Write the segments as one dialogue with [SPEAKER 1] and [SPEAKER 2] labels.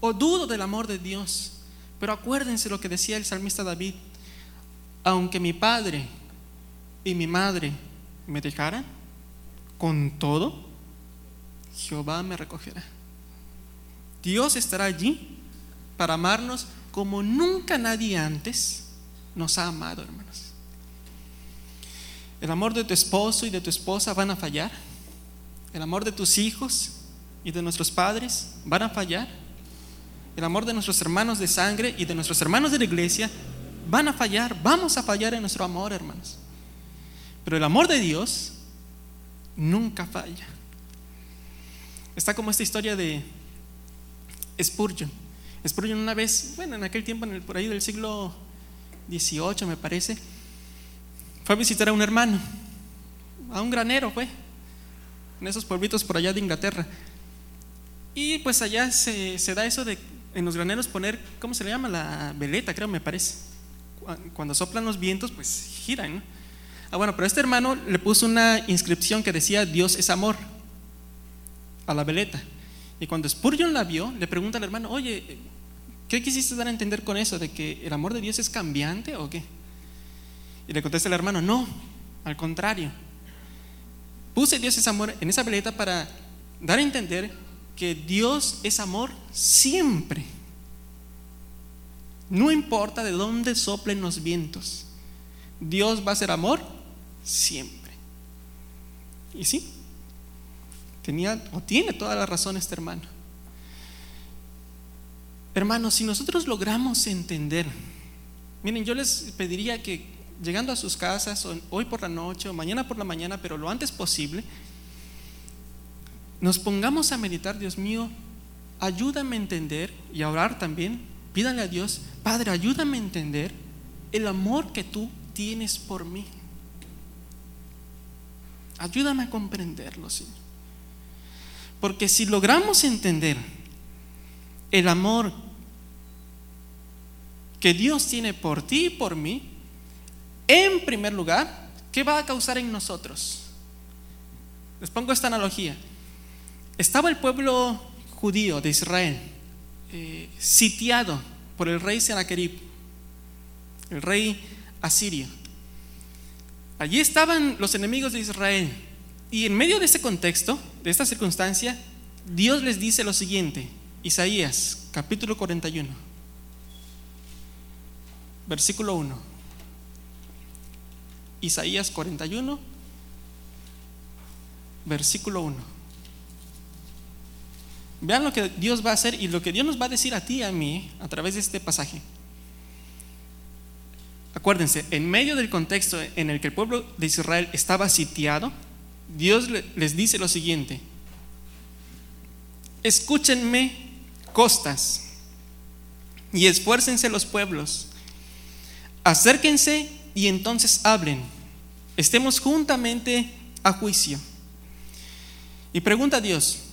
[SPEAKER 1] o dudo del amor de Dios. Pero acuérdense lo que decía el salmista David, aunque mi padre y mi madre me dejaran, con todo, Jehová me recogerá. Dios estará allí para amarnos como nunca nadie antes nos ha amado, hermanos. El amor de tu esposo y de tu esposa van a fallar. El amor de tus hijos y de nuestros padres van a fallar. El amor de nuestros hermanos de sangre y de nuestros hermanos de la iglesia van a fallar. Vamos a fallar en nuestro amor, hermanos. Pero el amor de Dios nunca falla. Está como esta historia de Spurgeon. Spurgeon una vez, bueno, en aquel tiempo, por ahí del siglo XVIII me parece, fue a visitar a un hermano, a un granero fue, en esos pueblitos por allá de Inglaterra. Y pues allá se, da eso de en los graneros poner, ¿cómo se le llama? La veleta, creo, me parece. Cuando soplan los vientos, pues giran. Ah, bueno, pero este hermano le puso una inscripción que decía Dios es amor a la veleta. Y cuando Spurgeon la vio, le pregunta al hermano, oye, ¿qué quisiste dar a entender con eso? ¿De que el amor de Dios es cambiante o qué? Y le contesta el hermano, no, al contrario. Puse Dios es amor en esa veleta para dar a entender que Dios es amor siempre. No importa de dónde soplen los vientos. Dios va a ser amor siempre. Y sí, tenía o tiene toda la razón este hermano. Hermanos, si nosotros logramos entender, miren, yo les pediría que llegando a sus casas, hoy por la noche o mañana por la mañana, pero lo antes posible, nos pongamos a meditar, Dios mío, ayúdame a entender y a orar también. Pídale a Dios, Padre, ayúdame a entender el amor que tú tienes por mí. Ayúdame a comprenderlo, Señor. Porque si logramos entender el amor que Dios tiene por ti y por mí, en primer lugar, ¿qué va a causar en nosotros? Les pongo esta analogía. Estaba el pueblo judío de Israel eh, sitiado por el rey Sennacherib, el rey asirio. Allí estaban los enemigos de Israel. Y en medio de ese contexto, de esta circunstancia, Dios les dice lo siguiente, Isaías capítulo 41, versículo 1. Isaías 41, versículo 1. Vean lo que Dios va a hacer y lo que Dios nos va a decir a ti y a mí a través de este pasaje. Acuérdense, en medio del contexto en el que el pueblo de Israel estaba sitiado, Dios les dice lo siguiente, escúchenme costas y esfuércense los pueblos, acérquense y entonces hablen. Estemos juntamente a juicio. Y pregunta a Dios,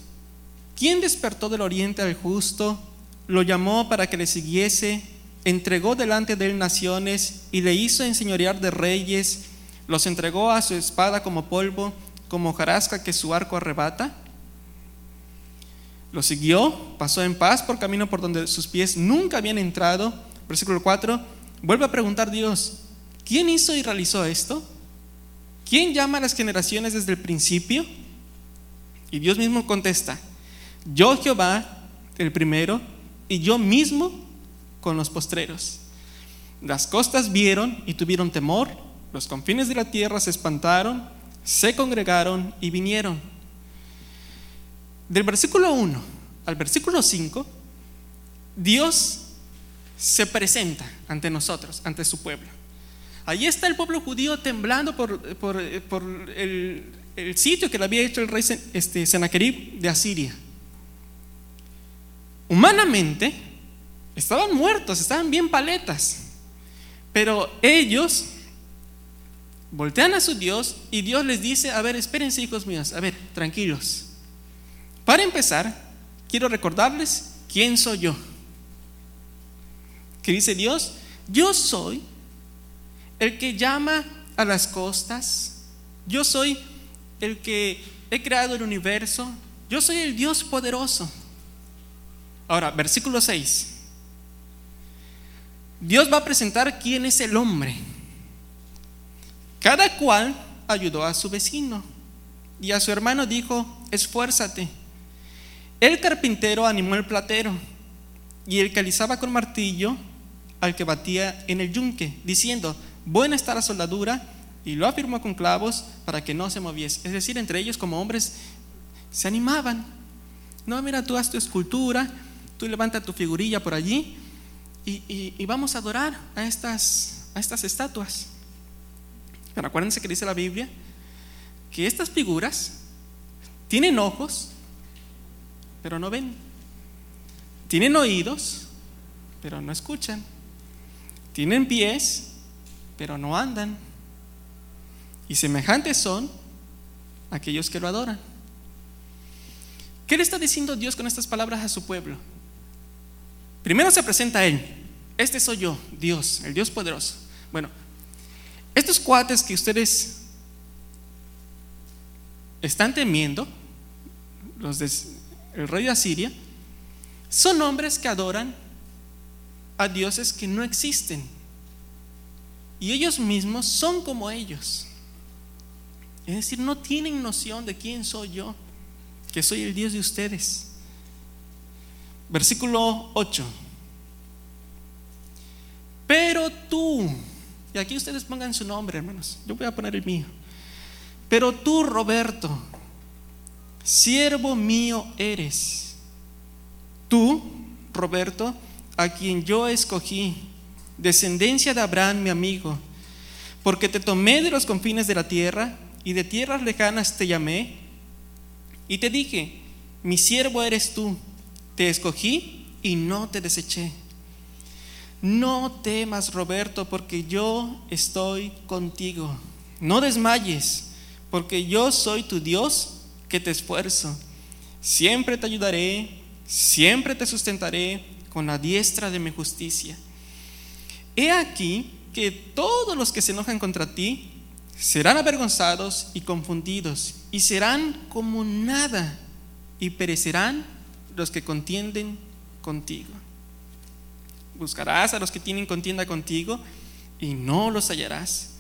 [SPEAKER 1] ¿quién despertó del oriente al justo, lo llamó para que le siguiese, entregó delante de él naciones y le hizo enseñorear de reyes, los entregó a su espada como polvo, como jarasca que su arco arrebata? Lo siguió, pasó en paz por camino por donde sus pies nunca habían entrado. Versículo 4, vuelve a preguntar Dios, ¿Quién hizo y realizó esto? ¿Quién llama a las generaciones desde el principio? Y Dios mismo contesta, yo Jehová, el primero, y yo mismo con los postreros. Las costas vieron y tuvieron temor, los confines de la tierra se espantaron, se congregaron y vinieron. Del versículo 1 al versículo 5, Dios se presenta ante nosotros, ante su pueblo. Allí está el pueblo judío temblando por, el, sitio que le había hecho el rey este, de Asiria. Humanamente, estaban muertos, estaban bien paletas. Pero ellos voltean a su Dios y Dios les dice, a ver, espérense hijos míos, a ver, tranquilos. Para empezar, quiero recordarles quién soy yo. Que dice Dios, yo soy el que llama a las costas. Yo soy el que he creado el universo. Yo soy el Dios poderoso. Ahora, versículo 6. Dios va a presentar quién es el hombre. Cada cual ayudó a su vecino y a su hermano dijo, esfuérzate. El carpintero animó el platero y el que con martillo al que batía en el yunque, diciendo, buena está la soldadura, y lo afirmó con clavos para que no se moviese. Es decir, entre ellos como hombres se animaban. No, mira, tú haz tu escultura, tú levanta tu figurilla por allí y, vamos a adorar a estas, a estas estatuas. Pero acuérdense que dice la Biblia que estas figuras tienen ojos, pero no ven. Tienen oídos, pero no escuchan. Tienen pies, pero no andan. Y semejantes son aquellos que lo adoran. ¿Qué le está diciendo Dios con estas palabras a su pueblo? Primero se presenta Él. Este soy yo, Dios, el Dios poderoso. Bueno, estos cuates que ustedes están temiendo, los del rey de Asiria, son hombres que adoran a dioses que no existen. Y ellos mismos son como ellos. Es decir, no tienen noción de quién soy yo, que soy el Dios de ustedes. Versículo 8. Pero tú, y aquí ustedes pongan su nombre, hermanos, yo voy a poner el mío. Pero tú, Roberto, siervo mío eres. Tú, Roberto, a quien yo escogí, descendencia de Abraham, mi amigo, porque te tomé de los confines de la tierra y de tierras lejanas te llamé y te dije, mi siervo eres tú, te escogí y no te deseché. No temas, Roberto, porque yo estoy contigo. No desmayes, porque yo soy tu Dios que te esfuerzo. Siempre te ayudaré, siempre te sustentaré con la diestra de mi justicia. He aquí que todos los que se enojan contra ti serán avergonzados y confundidos, y serán como nada, y perecerán los que contienden contigo. Buscarás a los que tienen contienda contigo, y no los hallarás.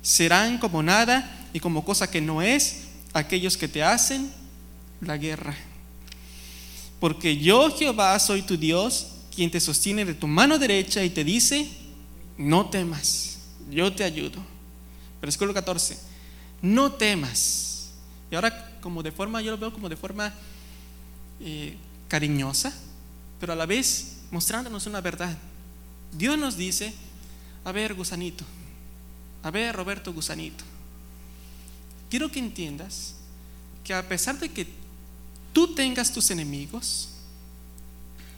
[SPEAKER 1] Serán como nada y como cosa que no es aquellos que te hacen la guerra. Porque yo Jehová soy tu Dios, quien te sostiene de tu mano derecha y te dice, no temas, yo te ayudo Versículo 14. No temas. Y ahora como de forma, yo lo veo como de forma eh, cariñosa, pero a la vez mostrándonos una verdad. Dios nos dice, a ver, gusanito, a ver, Roberto, gusanito, quiero que entiendas que a pesar de que tú tengas tus enemigos,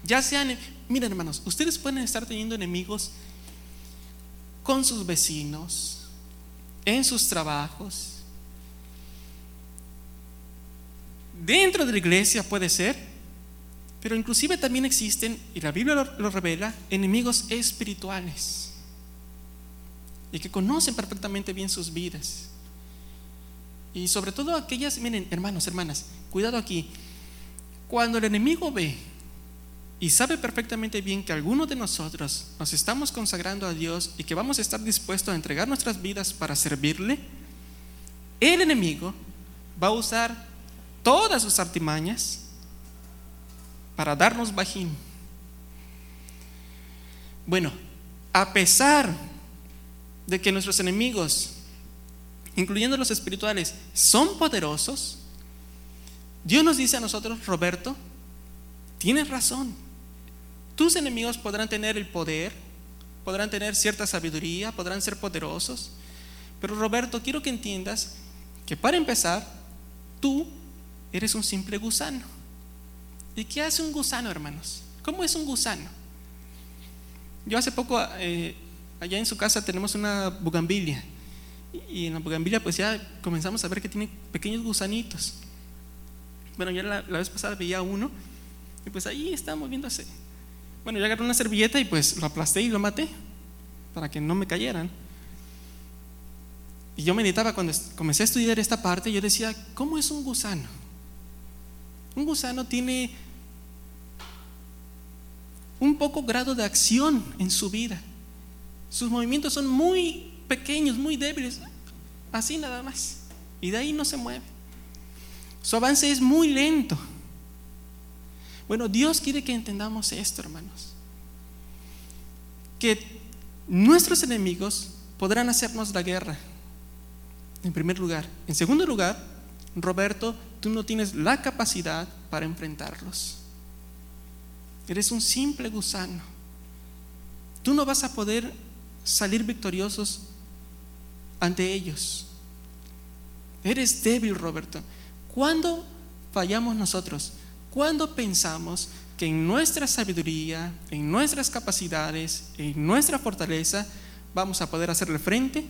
[SPEAKER 1] ya sean, miren hermanos, ustedes pueden estar teniendo enemigos con sus vecinos, en sus trabajos. Dentro de la iglesia puede ser, pero inclusive también existen, y la Biblia lo, revela, enemigos espirituales y que conocen perfectamente bien sus vidas. Y sobre todo aquellas, miren, hermanos, hermanas, cuidado aquí. Cuando el enemigo ve y sabe perfectamente bien que algunos de nosotros nos estamos consagrando a Dios y que vamos a estar dispuestos a entregar nuestras vidas para servirle, el enemigo va a usar todas sus artimañas para darnos bajín. Bueno, a pesar de que nuestros enemigos, incluyendo los espirituales, son poderosos, Dios nos dice a nosotros, Roberto, tienes razón tus enemigos podrán tener el poder, podrán tener cierta sabiduría, podrán ser poderosos. Pero Roberto, quiero que entiendas que para empezar, tú eres un simple gusano. ¿Y qué hace un gusano, hermanos? ¿Cómo es un gusano? Yo hace poco, eh, allá en su casa tenemos una bugambilia. Y en la bugambilia pues ya comenzamos a ver que tiene pequeños gusanitos. Bueno, ya la, la vez pasada veía uno y pues ahí está moviéndose. Bueno, yo agarré una servilleta y pues lo aplasté y lo maté para que no me cayeran. Y yo meditaba cuando comencé a estudiar esta parte, yo decía, ¿cómo es un gusano? Un gusano tiene un poco grado de acción en su vida. Sus movimientos son muy pequeños, muy débiles, así nada más. Y de ahí no se mueve. Su avance es muy lento. Bueno, Dios quiere que entendamos esto, hermanos. Que nuestros enemigos podrán hacernos la guerra, en primer lugar. En segundo lugar, Roberto, tú no tienes la capacidad para enfrentarlos. Eres un simple gusano. Tú no vas a poder salir victoriosos ante ellos. Eres débil, Roberto. ¿Cuándo fallamos nosotros? ¿Cuándo pensamos que en nuestra sabiduría, en nuestras capacidades, en nuestra fortaleza, vamos a poder hacerle frente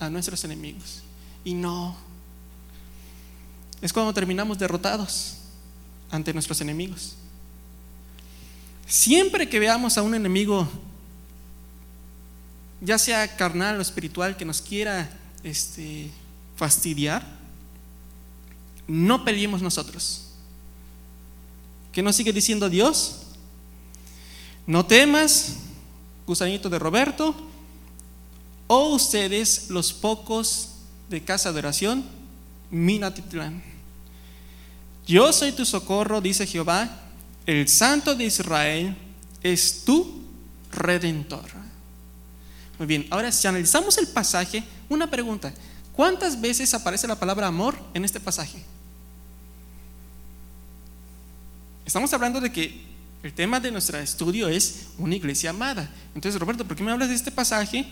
[SPEAKER 1] a nuestros enemigos? Y no. Es cuando terminamos derrotados ante nuestros enemigos. Siempre que veamos a un enemigo, ya sea carnal o espiritual, que nos quiera este, fastidiar, no peleemos nosotros. ¿Qué nos sigue diciendo Dios? No temas, gusanito de Roberto, o ustedes los pocos de casa de oración, Minatitlán. Yo soy tu socorro, dice Jehová, el Santo de Israel es tu redentor. Muy bien, ahora si analizamos el pasaje, una pregunta. ¿Cuántas veces aparece la palabra amor en este pasaje? Estamos hablando de que el tema de nuestro estudio es una iglesia amada. Entonces, Roberto, ¿por qué me hablas de este pasaje?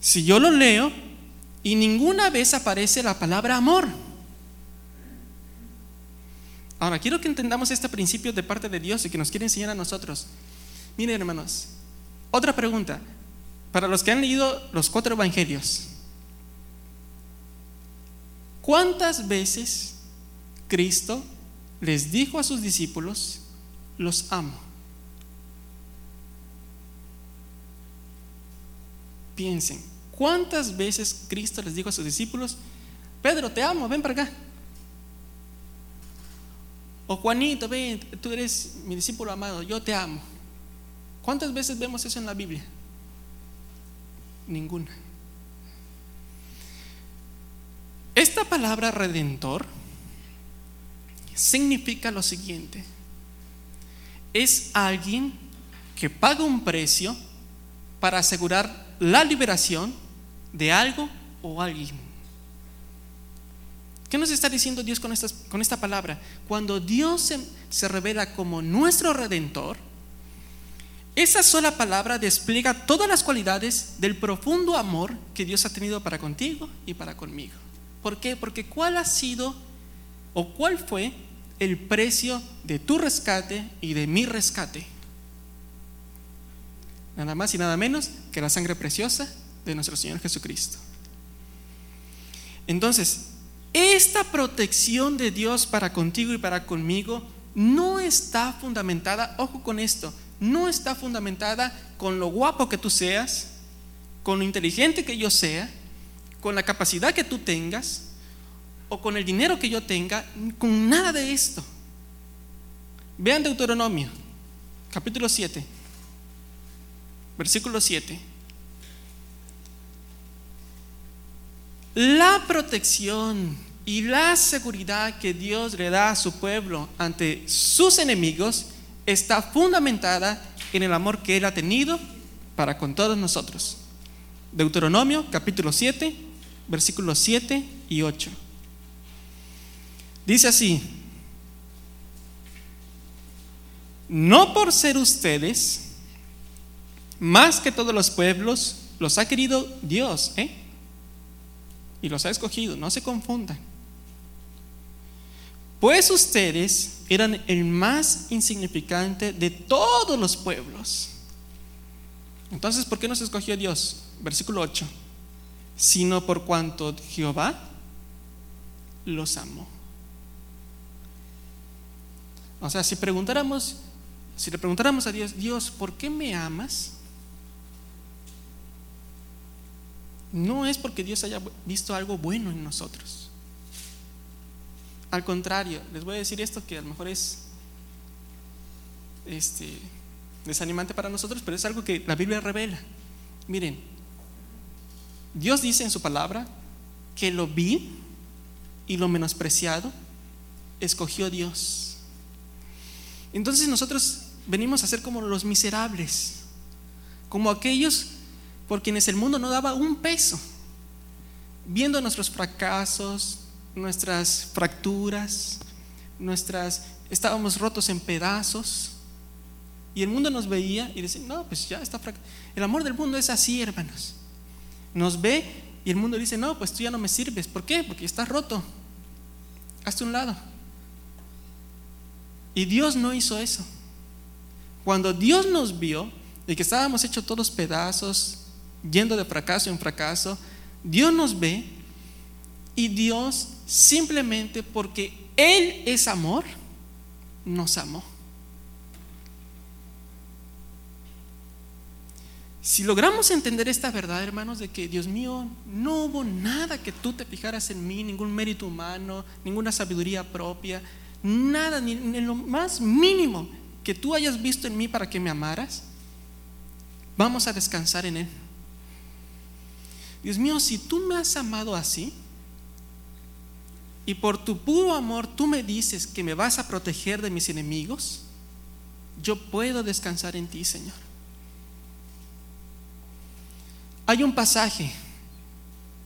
[SPEAKER 1] Si yo lo leo y ninguna vez aparece la palabra amor. Ahora, quiero que entendamos este principio de parte de Dios y que nos quiere enseñar a nosotros. Miren, hermanos, otra pregunta. Para los que han leído los cuatro evangelios, ¿cuántas veces Cristo les dijo a sus discípulos, los amo? Piensen, ¿cuántas veces Cristo les dijo a sus discípulos, Pedro, te amo, ven para acá? O Juanito, ven, tú eres mi discípulo amado, yo te amo. ¿Cuántas veces vemos eso en la Biblia? Ninguna. Esta palabra redentor significa lo siguiente. Es alguien que paga un precio para asegurar la liberación de algo o alguien. ¿Qué nos está diciendo Dios con, con esta palabra? Cuando Dios se, se revela como nuestro redentor, esa sola palabra despliega todas las cualidades del profundo amor que Dios ha tenido para contigo y para conmigo. ¿Por qué? Porque cuál ha sido o cuál fue el precio de tu rescate y de mi rescate. Nada más y nada menos que la sangre preciosa de nuestro Señor Jesucristo. Entonces, esta protección de Dios para contigo y para conmigo no está fundamentada, ojo con esto, no está fundamentada con lo guapo que tú seas, con lo inteligente que yo sea, con la capacidad que tú tengas o con el dinero que yo tenga, con nada de esto. Vean Deuteronomio, capítulo 7, versículo 7. La protección y la seguridad que Dios le da a su pueblo ante sus enemigos está fundamentada en el amor que Él ha tenido para con todos nosotros. Deuteronomio capítulo 7, versículos 7 y 8. Dice así, no por ser ustedes más que todos los pueblos, los ha querido Dios, ¿eh? Y los ha escogido, no se confundan. Pues ustedes eran el más insignificante de todos los pueblos. Entonces, ¿por qué nos escogió Dios? Versículo 8. Sino por cuanto Jehová los amó. O sea, si preguntáramos, si le preguntáramos a Dios, Dios, ¿por qué me amas? No es porque Dios haya visto algo bueno en nosotros. Al contrario, les voy a decir esto que a lo mejor es este, desanimante para nosotros, pero es algo que la Biblia revela. Miren, Dios dice en su palabra que lo vi y lo menospreciado escogió Dios. Entonces nosotros venimos a ser como los miserables, como aquellos por quienes el mundo no daba un peso, viendo nuestros fracasos, nuestras fracturas, nuestras estábamos rotos en pedazos y el mundo nos veía y decía, "No, pues ya está el amor del mundo es así, hermanos." Nos ve y el mundo dice, "No, pues tú ya no me sirves." ¿Por qué? Porque estás roto. Hazte un lado. Y Dios no hizo eso. Cuando Dios nos vio y que estábamos hechos todos pedazos, yendo de fracaso en fracaso, Dios nos ve y Dios simplemente porque Él es amor, nos amó. Si logramos entender esta verdad, hermanos, de que Dios mío, no hubo nada que tú te fijaras en mí, ningún mérito humano, ninguna sabiduría propia, nada, ni en lo más mínimo que tú hayas visto en mí para que me amaras, vamos a descansar en Él. Dios mío, si tú me has amado así, y por tu puro amor tú me dices que me vas a proteger de mis enemigos, yo puedo descansar en ti, Señor. Hay un pasaje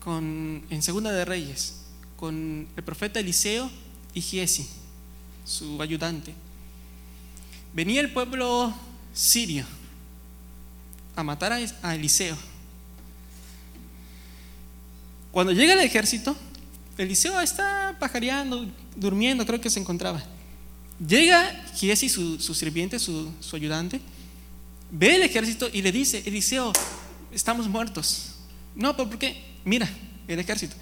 [SPEAKER 1] con, en Segunda de Reyes con el profeta Eliseo y Giesi, su ayudante. Venía el pueblo sirio a matar a Eliseo. Cuando llega el ejército, Eliseo está pajareando, durmiendo, creo que se encontraba. Llega Giesi, su, sirviente, su, su ayudante, ve el ejército y le dice, Eliseo, estamos muertos. No, pero ¿por qué? Mira, el ejército.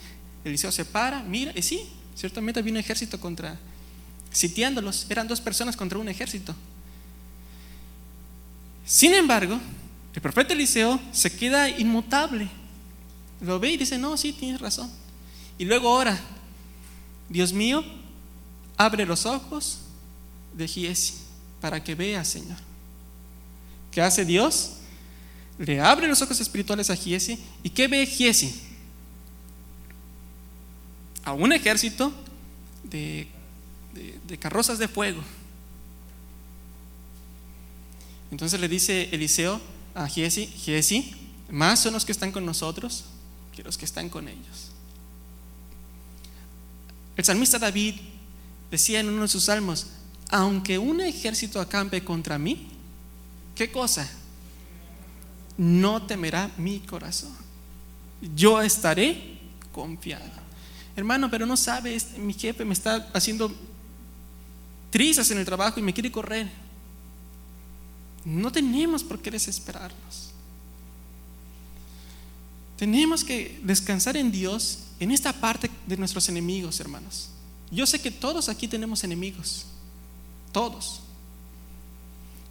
[SPEAKER 1] Eliseo se para, mira, y sí, ciertamente había un ejército contra, sitiándolos. Eran dos personas contra un ejército. Sin embargo, el profeta Eliseo se queda inmutable. Lo ve y dice, no, sí, tienes razón. Y luego ora, Dios mío, abre los ojos de Giesi para que vea, Señor. ¿Qué hace Dios? Le abre los ojos espirituales a Giesi. ¿Y qué ve Giesi? A un ejército de, de carrozas de fuego. Entonces le dice Eliseo a Giesi, Giesi, más son los que están con nosotros que los que están con ellos. El salmista David decía en uno de sus salmos, aunque un ejército acampe contra mí, ¿qué cosa? No temerá mi corazón. Yo estaré confiado. Hermano, pero no sabes, mi jefe me está haciendo trizas en el trabajo y me quiere correr. No tenemos por qué desesperarnos. Tenemos que descansar en Dios en esta parte de nuestros enemigos, hermanos. Yo sé que todos aquí tenemos enemigos, todos.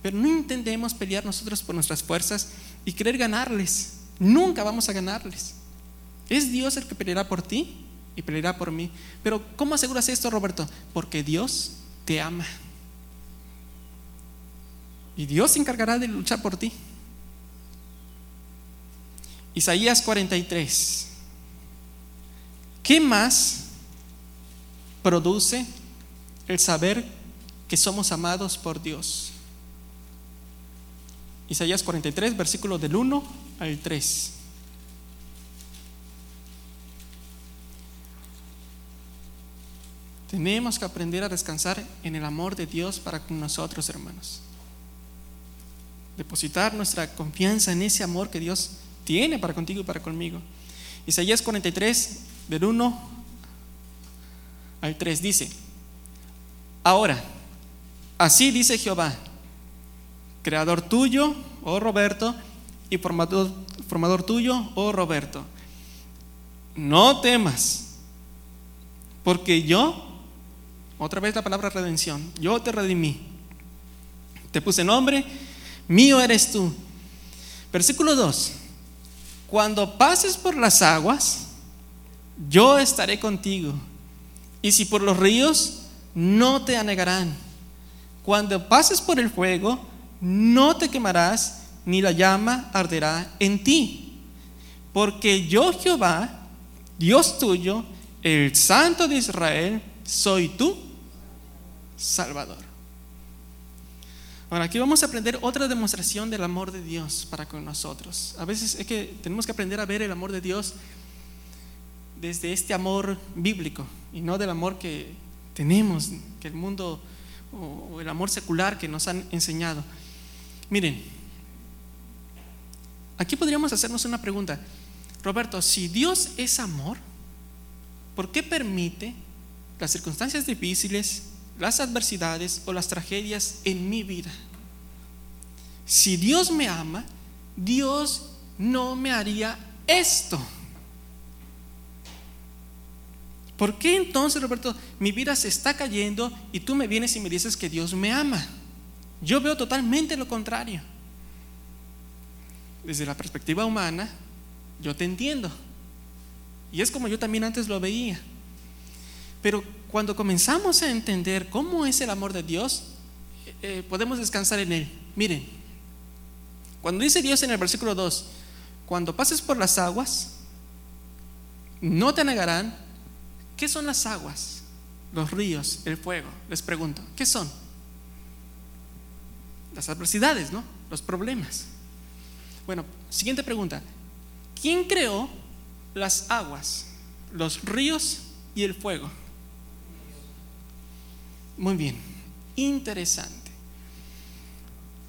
[SPEAKER 1] Pero no intentemos pelear nosotros por nuestras fuerzas y querer ganarles. Nunca vamos a ganarles. Es Dios el que peleará por ti y peleará por mí. Pero ¿cómo aseguras esto, Roberto? Porque Dios te ama. Y Dios se encargará de luchar por ti. Isaías 43. ¿Qué más produce el saber que somos amados por Dios? Isaías 43, versículo del 1 al 3. Tenemos que aprender a descansar en el amor de Dios para con nosotros, hermanos. Depositar nuestra confianza en ese amor que Dios tiene para contigo y para conmigo. Isaías 43, del 1 al 3 dice, ahora, así dice Jehová, creador tuyo, oh Roberto, y formador, formador tuyo, oh Roberto, no temas, porque yo, otra vez la palabra redención, yo te redimí, te puse nombre, mío eres tú. Versículo 2, cuando pases por las aguas, yo estaré contigo. Y si por los ríos, no te anegarán. cuando pases por el fuego, no te quemarás, ni la llama arderá en ti. Porque yo Jehová, Dios tuyo, el Santo de Israel, soy tú, Salvador. Ahora, aquí vamos a aprender otra demostración del amor de Dios para con nosotros. A veces es que tenemos que aprender a ver el amor de Dios desde este amor bíblico y no del amor que tenemos, que el mundo o el amor secular que nos han enseñado. Miren, aquí podríamos hacernos una pregunta. Roberto, si Dios es amor, ¿por qué permite las circunstancias difíciles, las adversidades o las tragedias en mi vida? Si Dios me ama, Dios no me haría esto. ¿Por qué entonces, Roberto, mi vida se está cayendo y tú me vienes y me dices que Dios me ama? Yo veo totalmente lo contrario. Desde la perspectiva humana, yo te entiendo. Y es como yo también antes lo veía. Pero cuando comenzamos a entender cómo es el amor de Dios, eh, eh, podemos descansar en Él. Miren, cuando dice Dios en el versículo 2, cuando pases por las aguas, no te negarán. ¿Qué son las aguas? Los ríos, el fuego. Les pregunto, ¿qué son? Las adversidades, ¿no? Los problemas. Bueno, siguiente pregunta. ¿Quién creó las aguas, los ríos y el fuego? Muy bien, interesante.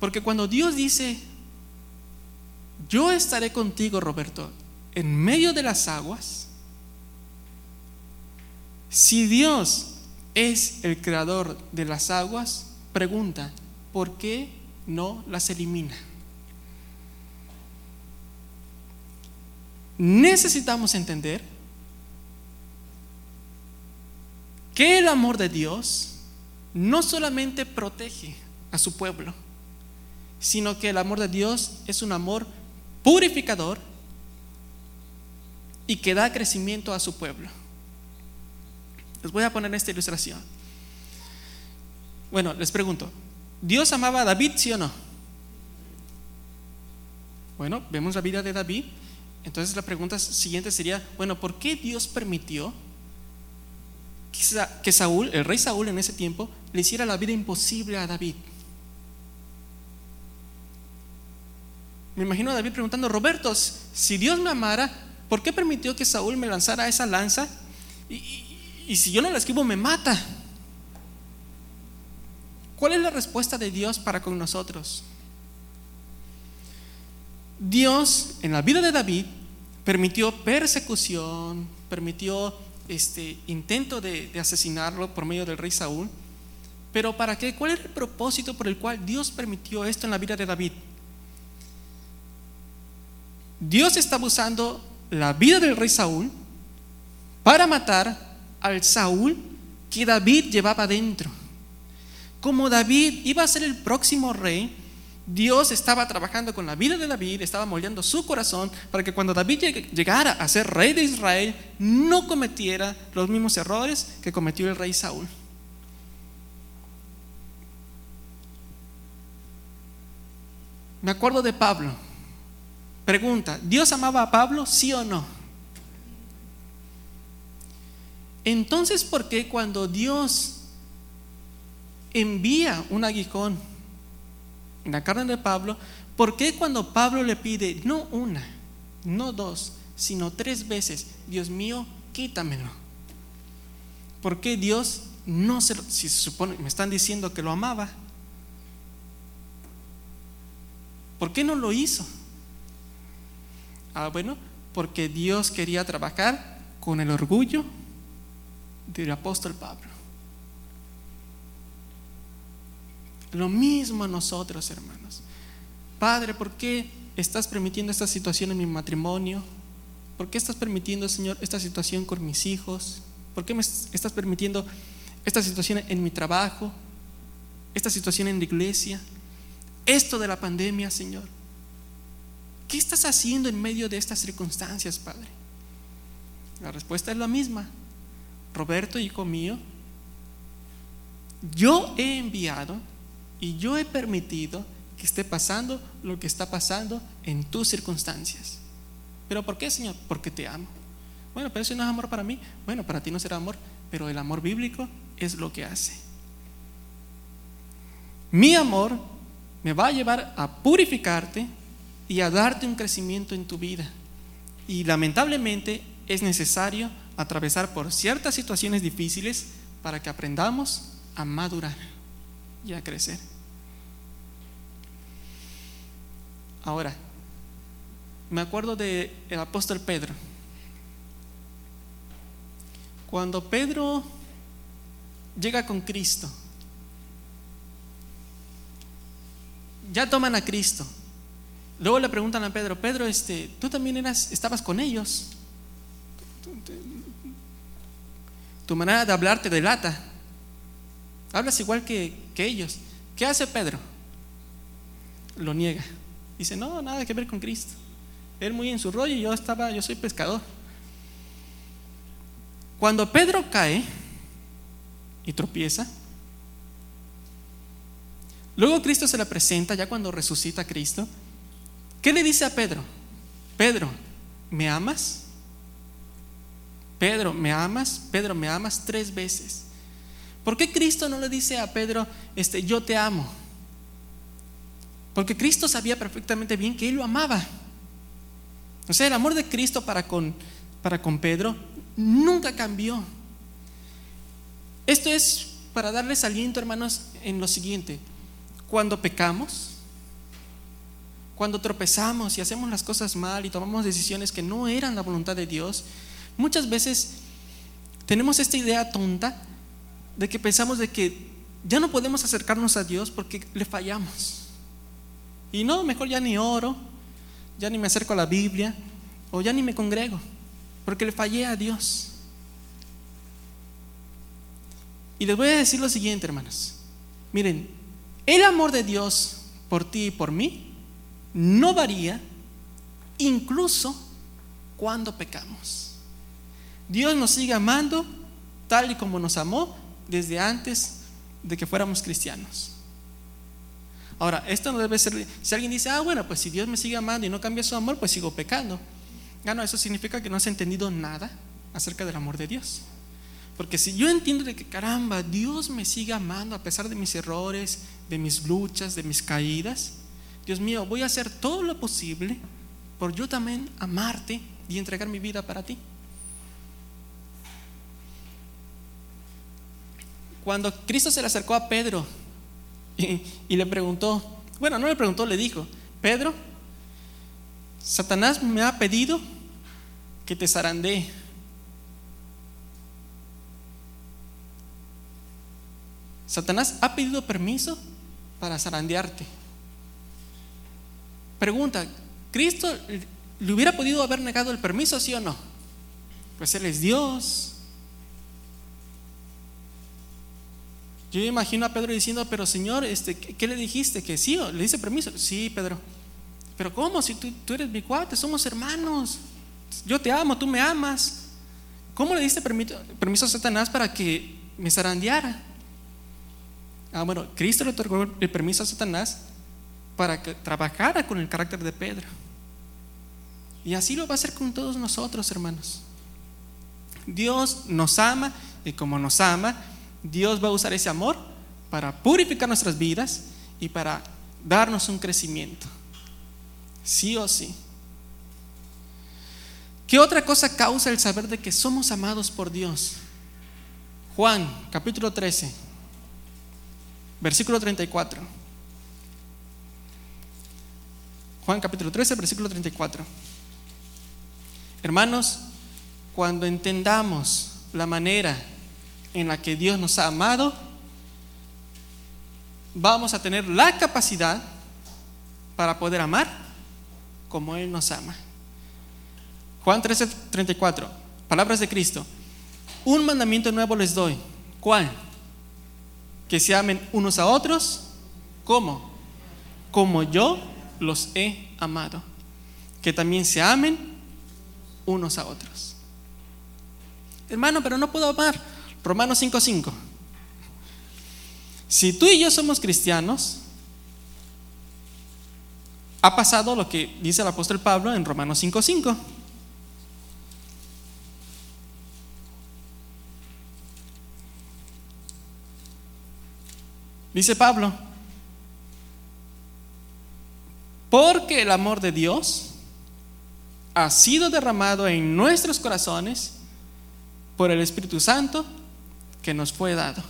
[SPEAKER 1] Porque cuando Dios dice, yo estaré contigo, Roberto, en medio de las aguas, si Dios es el creador de las aguas, pregunta, ¿por qué no las elimina? necesitamos entender que el amor de Dios no solamente protege a su pueblo, sino que el amor de Dios es un amor purificador y que da crecimiento a su pueblo. Les voy a poner esta ilustración. Bueno, les pregunto, ¿Dios amaba a David, sí o no? Bueno, vemos la vida de David entonces la pregunta siguiente sería, bueno, ¿por qué Dios permitió que Saúl, el rey Saúl en ese tiempo, le hiciera la vida imposible a David? Me imagino a David preguntando, Roberto, si Dios me amara, ¿por qué permitió que Saúl me lanzara esa lanza? Y, y si yo no la esquivo, me mata. ¿Cuál es la respuesta de Dios para con nosotros? Dios en la vida de David permitió persecución, permitió este intento de, asesinarlo por medio del rey Saúl. Pero ¿para qué? ¿Cuál era el propósito por el cual Dios permitió esto en la vida de David? Dios estaba usando la vida del rey Saúl para matar al Saúl que David llevaba dentro. Como David iba a ser el próximo rey, Dios estaba trabajando con la vida de David, estaba moldeando su corazón para que cuando David llegara a ser rey de Israel, no cometiera los mismos errores que cometió el rey Saúl. Me acuerdo de Pablo. Pregunta, ¿Dios amaba a Pablo, sí o no? Entonces, ¿por qué cuando Dios envía un aguijón la carne de Pablo, ¿por qué cuando Pablo le pide no una, no dos, sino tres veces, Dios mío, quítamelo? ¿Por qué Dios no se si se supone, me están diciendo que lo amaba? ¿Por qué no lo hizo? Ah, bueno, porque Dios quería trabajar con el orgullo del apóstol Pablo. Lo mismo a nosotros, hermanos. Padre, ¿por qué estás permitiendo esta situación en mi matrimonio? ¿Por qué estás permitiendo, Señor, esta situación con mis hijos? ¿Por qué me estás permitiendo esta situación en mi trabajo? Esta situación en la iglesia? Esto de la pandemia, Señor. ¿Qué estás haciendo en medio de estas circunstancias, Padre? La respuesta es la misma. Roberto, hijo mío, yo he enviado y yo he permitido que esté pasando lo que está pasando en tus circunstancias. ¿Pero por qué, Señor? Porque te amo. Bueno, pero eso no es amor para mí. Bueno, para ti no será amor, pero el amor bíblico es lo que hace. Mi amor me va a llevar a purificarte y a darte un crecimiento en tu vida. Y lamentablemente es necesario atravesar por ciertas situaciones difíciles para que aprendamos a madurar y a crecer. Ahora, me acuerdo del el apóstol Pedro. Cuando Pedro llega con Cristo, ya toman a Cristo. Luego le preguntan a Pedro, Pedro, este, tú también eras, estabas con ellos. Tu manera de hablar te delata. Hablas igual que, que ellos. ¿Qué hace Pedro? Lo niega. Dice, no, nada que ver con Cristo. Él muy en su rollo y yo estaba, yo soy pescador. Cuando Pedro cae y tropieza, luego Cristo se le presenta, ya cuando resucita Cristo, ¿qué le dice a Pedro? Pedro, ¿me amas? Pedro, ¿me amas? Pedro, ¿me amas? Tres veces. ¿Por qué Cristo no le dice a Pedro, este, yo te amo? Porque Cristo sabía perfectamente bien que él lo amaba. O sea, el amor de Cristo para con, para con Pedro nunca cambió. Esto es para darles aliento, hermanos, en lo siguiente. Cuando pecamos, cuando tropezamos y hacemos las cosas mal y tomamos decisiones que no eran la voluntad de Dios, muchas veces tenemos esta idea tonta de que pensamos de que ya no podemos acercarnos a Dios porque le fallamos. Y no, mejor ya ni oro, ya ni me acerco a la Biblia, o ya ni me congrego, porque le fallé a Dios. Y les voy a decir lo siguiente, hermanos. Miren, el amor de Dios por ti y por mí no varía incluso cuando pecamos. Dios nos sigue amando tal y como nos amó desde antes de que fuéramos cristianos. Ahora, esto no debe ser, si alguien dice, ah, bueno, pues si Dios me sigue amando y no cambia su amor, pues sigo pecando. Ah, no, eso significa que no has entendido nada acerca del amor de Dios. Porque si yo entiendo de que, caramba, Dios me sigue amando a pesar de mis errores, de mis luchas, de mis caídas, Dios mío, voy a hacer todo lo posible por yo también amarte y entregar mi vida para ti. Cuando Cristo se le acercó a Pedro y, le preguntó, bueno, no le preguntó, le dijo, Pedro, Satanás me ha pedido que te zarandee. Satanás ha pedido permiso para zarandearte. Pregunta, ¿Cristo le hubiera podido haber negado el permiso, sí o no? Pues Él es Dios, Yo imagino a Pedro diciendo, pero Señor, este, ¿qué le dijiste? Que sí, le dice permiso. Sí, Pedro. Pero ¿cómo? Si tú, eres mi cuate, somos hermanos. Yo te amo, tú me amas. ¿Cómo le diste permiso, a Satanás para que me zarandeara? Ah, bueno, Cristo le otorgó el permiso a Satanás para que trabajara con el carácter de Pedro. Y así lo va a hacer con todos nosotros, hermanos. Dios nos ama y como nos ama, Dios va a usar ese amor para purificar nuestras vidas y para darnos un crecimiento. Sí o sí. ¿Qué otra cosa causa el saber de que somos amados por Dios? Juan, capítulo 13, versículo 34. Juan capítulo 13, versículo 34. Hermanos, cuando entendamos la manera en la que Dios nos ha amado, vamos a tener la capacidad para poder amar como Él nos ama. Juan 13, 34, palabras de Cristo. Un mandamiento nuevo les doy. ¿Cuál? Que se amen unos a otros. ¿Cómo? Como yo los he amado. Que también se amen unos a otros. Hermano, pero no puedo amar Romanos 5:5. Si tú y yo somos cristianos, ha pasado lo que dice el apóstol Pablo en Romanos 5:5. Dice Pablo, porque el amor de Dios ha sido derramado en nuestros corazones por el Espíritu Santo que nos fue dado.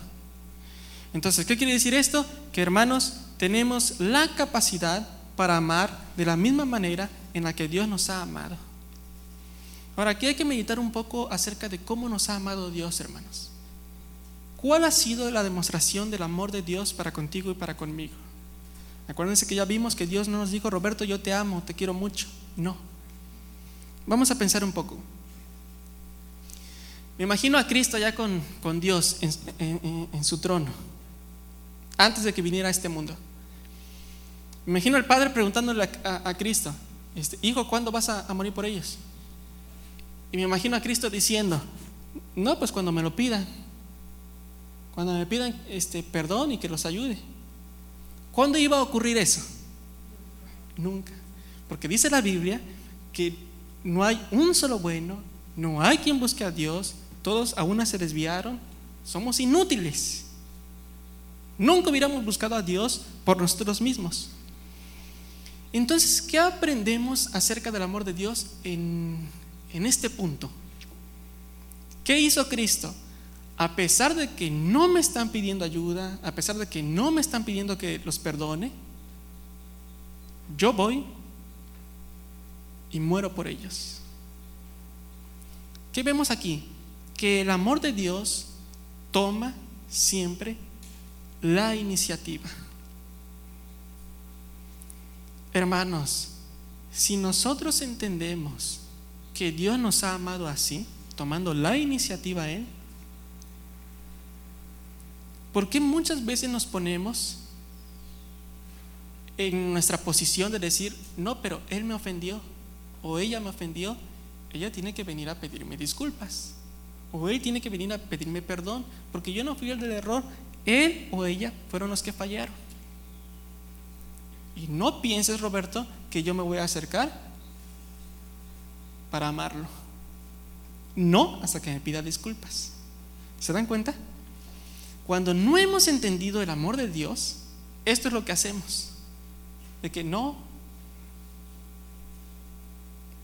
[SPEAKER 1] Entonces, ¿qué quiere decir esto? Que hermanos, tenemos la capacidad para amar de la misma manera en la que Dios nos ha amado. Ahora, aquí hay que meditar un poco acerca de cómo nos ha amado Dios, hermanos. ¿Cuál ha sido la demostración del amor de Dios para contigo y para conmigo? Acuérdense que ya vimos que Dios no nos dijo, Roberto, yo te amo, te quiero mucho. No. Vamos a pensar un poco. Me imagino a Cristo ya con, con Dios en, su trono, antes de que viniera a este mundo. Me imagino al Padre preguntándole a, Cristo, este, Hijo, ¿cuándo vas a, a, morir por ellos? Y me imagino a Cristo diciendo, no, pues cuando me lo pidan, cuando me pidan este, perdón y que los ayude. ¿Cuándo iba a ocurrir eso? Nunca. Porque dice la Biblia que no hay un solo bueno, no hay quien busque a Dios, todos a una se desviaron, somos inútiles. Nunca hubiéramos buscado a Dios por nosotros mismos. Entonces, ¿qué aprendemos acerca del amor de Dios en, en este punto? ¿Qué hizo Cristo? A pesar de que no me están pidiendo ayuda, a pesar de que no me están pidiendo que los perdone, yo voy y muero por ellos. ¿Qué vemos aquí? Que el amor de Dios toma siempre la iniciativa. Hermanos, si nosotros entendemos que Dios nos ha amado así, tomando la iniciativa Él, ¿por qué muchas veces nos ponemos en nuestra posición de decir, no, pero Él me ofendió o ella me ofendió, ella tiene que venir a pedirme disculpas? O él tiene que venir a pedirme perdón, porque yo no fui el del error, él o ella fueron los que fallaron. Y no pienses, Roberto, que yo me voy a acercar para amarlo. No hasta que me pida disculpas. ¿Se dan cuenta? Cuando no hemos entendido el amor de Dios, esto es lo que hacemos. De que no,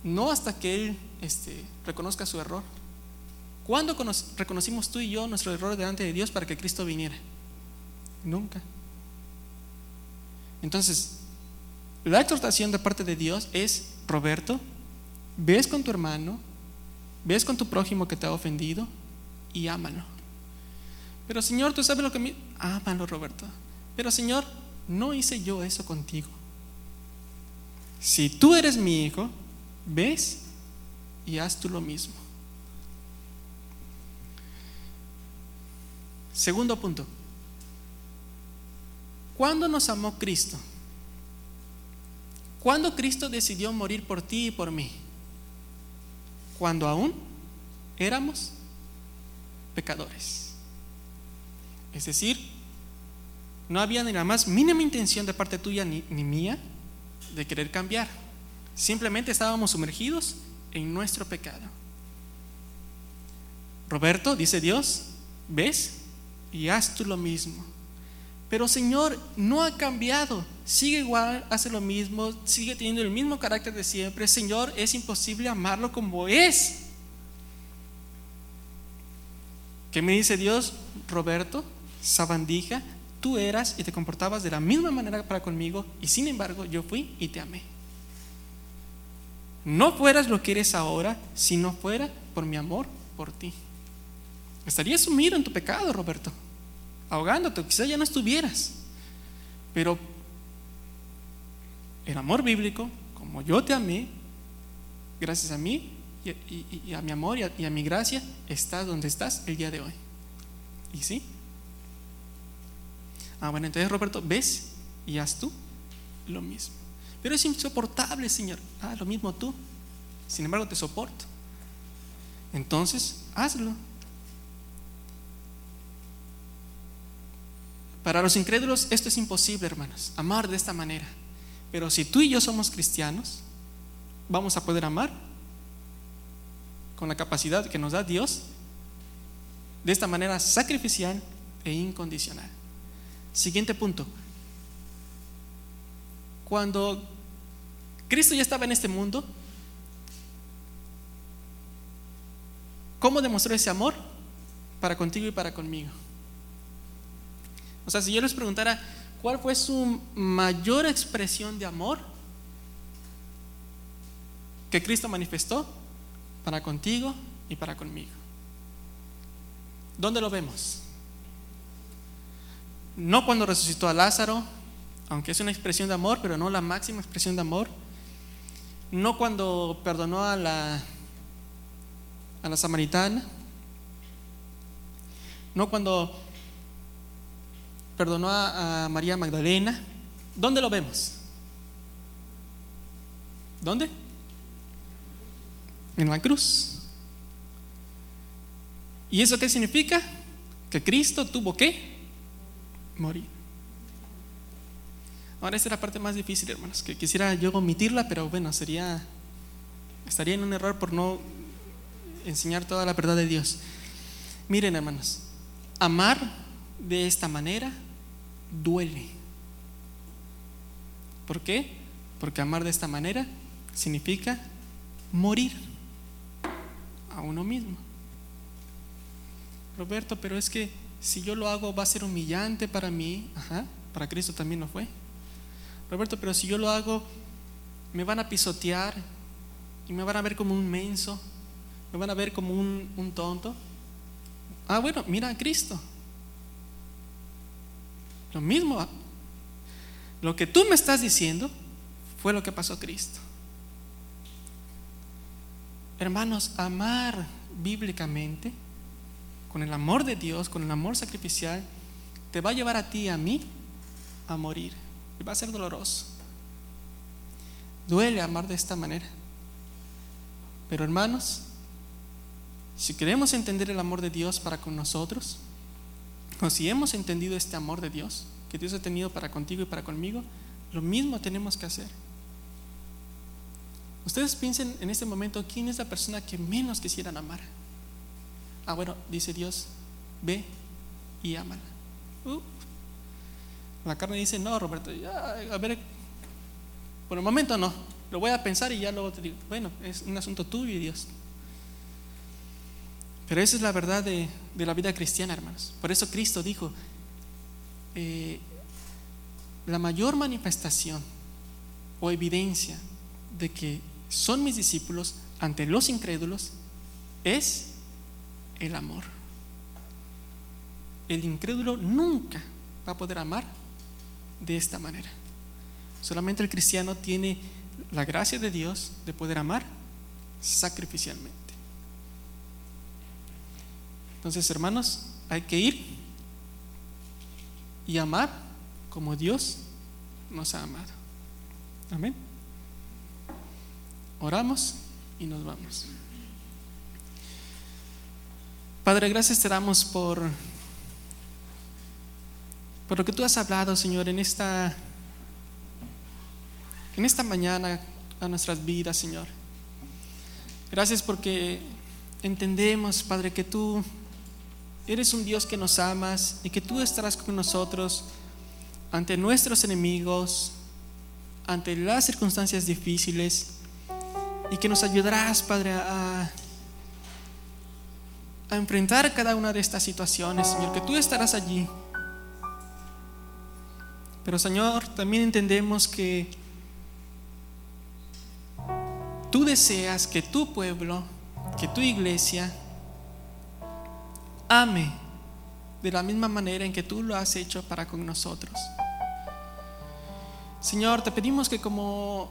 [SPEAKER 1] no hasta que Él este, reconozca su error. ¿Cuándo reconocimos tú y yo nuestro error delante de Dios para que Cristo viniera? Nunca. Entonces, la exhortación de parte de Dios es, Roberto, ves con tu hermano, ves con tu prójimo que te ha ofendido y ámalo. Pero Señor, tú sabes lo que me... Ámalo, Roberto. Pero Señor, no hice yo eso contigo. Si tú eres mi hijo, ves y haz tú lo mismo. Segundo punto. ¿Cuándo nos amó Cristo? ¿Cuándo Cristo decidió morir por ti y por mí? Cuando aún éramos pecadores. Es decir, no había ni la más mínima intención de parte tuya ni, ni mía de querer cambiar. Simplemente estábamos sumergidos en nuestro pecado. Roberto, dice Dios, ¿ves? Y haz tú lo mismo. Pero Señor, no ha cambiado, sigue igual, hace lo mismo, sigue teniendo el mismo carácter de siempre. Señor, es imposible amarlo como es. ¿Qué me dice Dios? Roberto, sabandija, tú eras y te comportabas de la misma manera para conmigo y sin embargo yo fui y te amé. No fueras lo que eres ahora si no fuera por mi amor por ti. Estarías sumido en tu pecado, Roberto, ahogándote, quizás ya no estuvieras. Pero el amor bíblico, como yo te amé, gracias a mí y, a mi amor y a, y a, mi gracia, estás donde estás el día de hoy. ¿Y sí? Ah, bueno, entonces Roberto, ves y haz tú lo mismo. Pero es insoportable, Señor. Ah, lo mismo tú. Sin embargo, te soporto. Entonces, hazlo. Para los incrédulos esto es imposible, hermanos, amar de esta manera. Pero si tú y yo somos cristianos, vamos a poder amar con la capacidad que nos da Dios de esta manera sacrificial e incondicional. Siguiente punto. Cuando Cristo ya estaba en este mundo, ¿cómo demostró ese amor para contigo y para conmigo? O sea, si yo les preguntara cuál fue su mayor expresión de amor que Cristo manifestó para contigo y para conmigo. ¿Dónde lo vemos? No cuando resucitó a Lázaro, aunque es una expresión de amor, pero no la máxima expresión de amor. No cuando perdonó a la, a la samaritana. No cuando perdonó a, María Magdalena. ¿Dónde lo vemos? ¿Dónde? En la cruz. ¿Y eso qué significa? Que Cristo tuvo que morir. Ahora esta es la parte más difícil, hermanos, que quisiera yo omitirla, pero bueno, sería, estaría en un error por no enseñar toda la verdad de Dios. Miren, hermanos, amar de esta manera duele. ¿Por qué? Porque amar de esta manera significa morir a uno mismo. Roberto, pero es que si yo lo hago va a ser humillante para mí. Ajá, para Cristo también lo fue. Roberto, pero si yo lo hago, me van a pisotear y me van a ver como un menso, me van a ver como un, un tonto. Ah, bueno, mira a Cristo. Lo mismo, lo que tú me estás diciendo fue lo que pasó Cristo. Hermanos, amar bíblicamente con el amor de Dios, con el amor sacrificial, te va a llevar a ti y a mí a morir. Y va a ser doloroso. Duele amar de esta manera. Pero hermanos, si queremos entender el amor de Dios para con nosotros, o si hemos entendido este amor de Dios que Dios ha tenido para contigo y para conmigo, lo mismo tenemos que hacer. Ustedes piensen en este momento quién es la persona que menos quisieran amar. Ah, bueno, dice Dios, ve y ámala. Uh. La carne dice, no, Roberto, a ver, por el momento no, lo voy a pensar y ya luego te digo, bueno, es un asunto tuyo y Dios. Pero esa es la verdad de, la vida cristiana, hermanos. Por eso Cristo dijo, eh, la mayor manifestación o evidencia de que son mis discípulos ante los incrédulos es el amor. El incrédulo nunca va a poder amar de esta manera. Solamente el cristiano tiene la gracia de Dios de poder amar sacrificialmente. Entonces, hermanos, hay que ir y amar como Dios nos ha amado. Amén. Oramos y nos vamos. Padre, gracias te damos por, por lo que tú has hablado, Señor, en esta, en esta mañana a nuestras vidas, Señor. Gracias porque entendemos, Padre, que tú eres un Dios que nos amas y que tú estarás con nosotros ante nuestros enemigos, ante las circunstancias difíciles y que nos ayudarás, Padre, a a enfrentar cada una de estas situaciones, Señor, que tú estarás allí. Pero Señor, también entendemos que tú deseas que tu pueblo, que tu iglesia, ame de la misma manera en que tú lo has hecho para con nosotros. Señor, te pedimos que como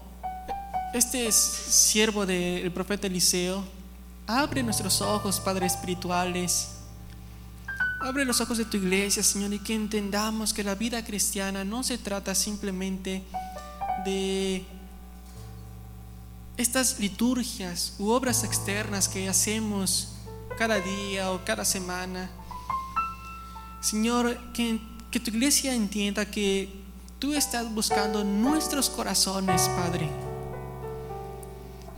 [SPEAKER 1] este siervo del profeta Eliseo, Abre nuestros ojos, Padre, espirituales. Abre los ojos de tu iglesia, Señor, y que entendamos que la vida cristiana no se trata simplemente de estas liturgias u obras externas que hacemos cada día o cada semana. Señor, que, que tu iglesia entienda que tú estás buscando nuestros corazones, Padre.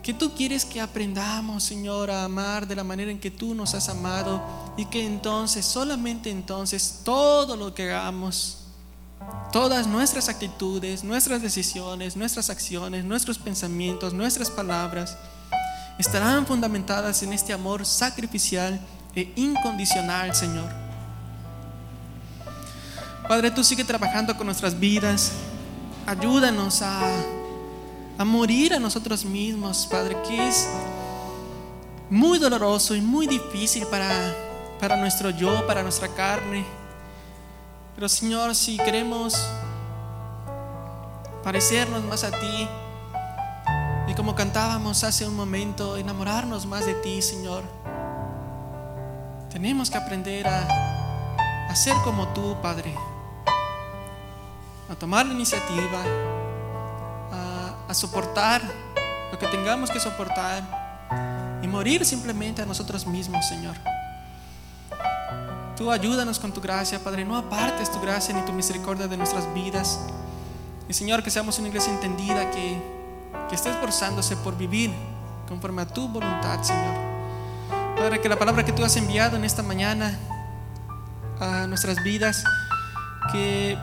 [SPEAKER 1] Que tú quieres que aprendamos, Señor, a amar de la manera en que tú nos has amado y que entonces, solamente entonces, todo lo que hagamos, todas nuestras actitudes, nuestras decisiones, nuestras acciones, nuestros pensamientos, nuestras palabras, estarán fundamentadas en este amor sacrificial e incondicional, Señor. Padre, tú sigue trabajando con nuestras vidas. Ayúdanos a, a morir a nosotros mismos, Padre, que es muy doloroso y muy difícil para, para nuestro yo, para nuestra carne. Pero Señor, si queremos parecernos más a ti, y como cantábamos hace un momento, enamorarnos más de ti, Señor. Tenemos que aprender a, a ser como tú, Padre. A tomar la iniciativa, a, a soportar lo que tengamos que soportar y morir simplemente a nosotros mismos, Señor. Tú ayúdanos con tu gracia, Padre. No apartes tu gracia ni tu misericordia de nuestras vidas. Y Señor, que seamos una iglesia entendida que que esté esforzándose por vivir conforme a tu voluntad, Señor. Padre, que la palabra que tú has enviado en esta mañana a nuestras vidas, que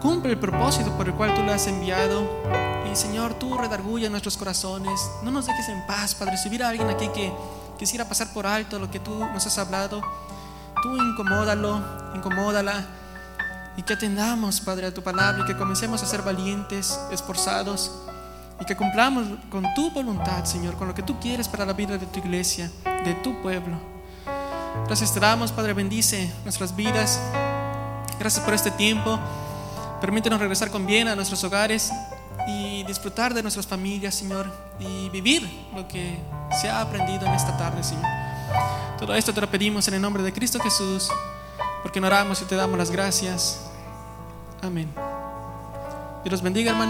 [SPEAKER 1] cumple el propósito por el cual tú la has enviado. Y Señor, tú redarguya nuestros corazones. No nos dejes en paz, Padre. Si hubiera alguien aquí que quisiera pasar por alto lo que tú nos has hablado, tú incomódalo, incomódala. Y que atendamos, Padre, a tu palabra y que comencemos a ser valientes, esforzados y que cumplamos con tu voluntad, Señor, con lo que tú quieres para la vida de tu iglesia, de tu pueblo. Gracias te damos, Padre, bendice nuestras vidas. Gracias por este tiempo. Permítenos regresar con bien a nuestros hogares y disfrutar de nuestras familias, Señor, y vivir lo que se ha aprendido en esta tarde, Señor. Todo esto te lo pedimos en el nombre de Cristo Jesús, porque oramos y te damos las gracias. Amén. Dios bendiga, hermano.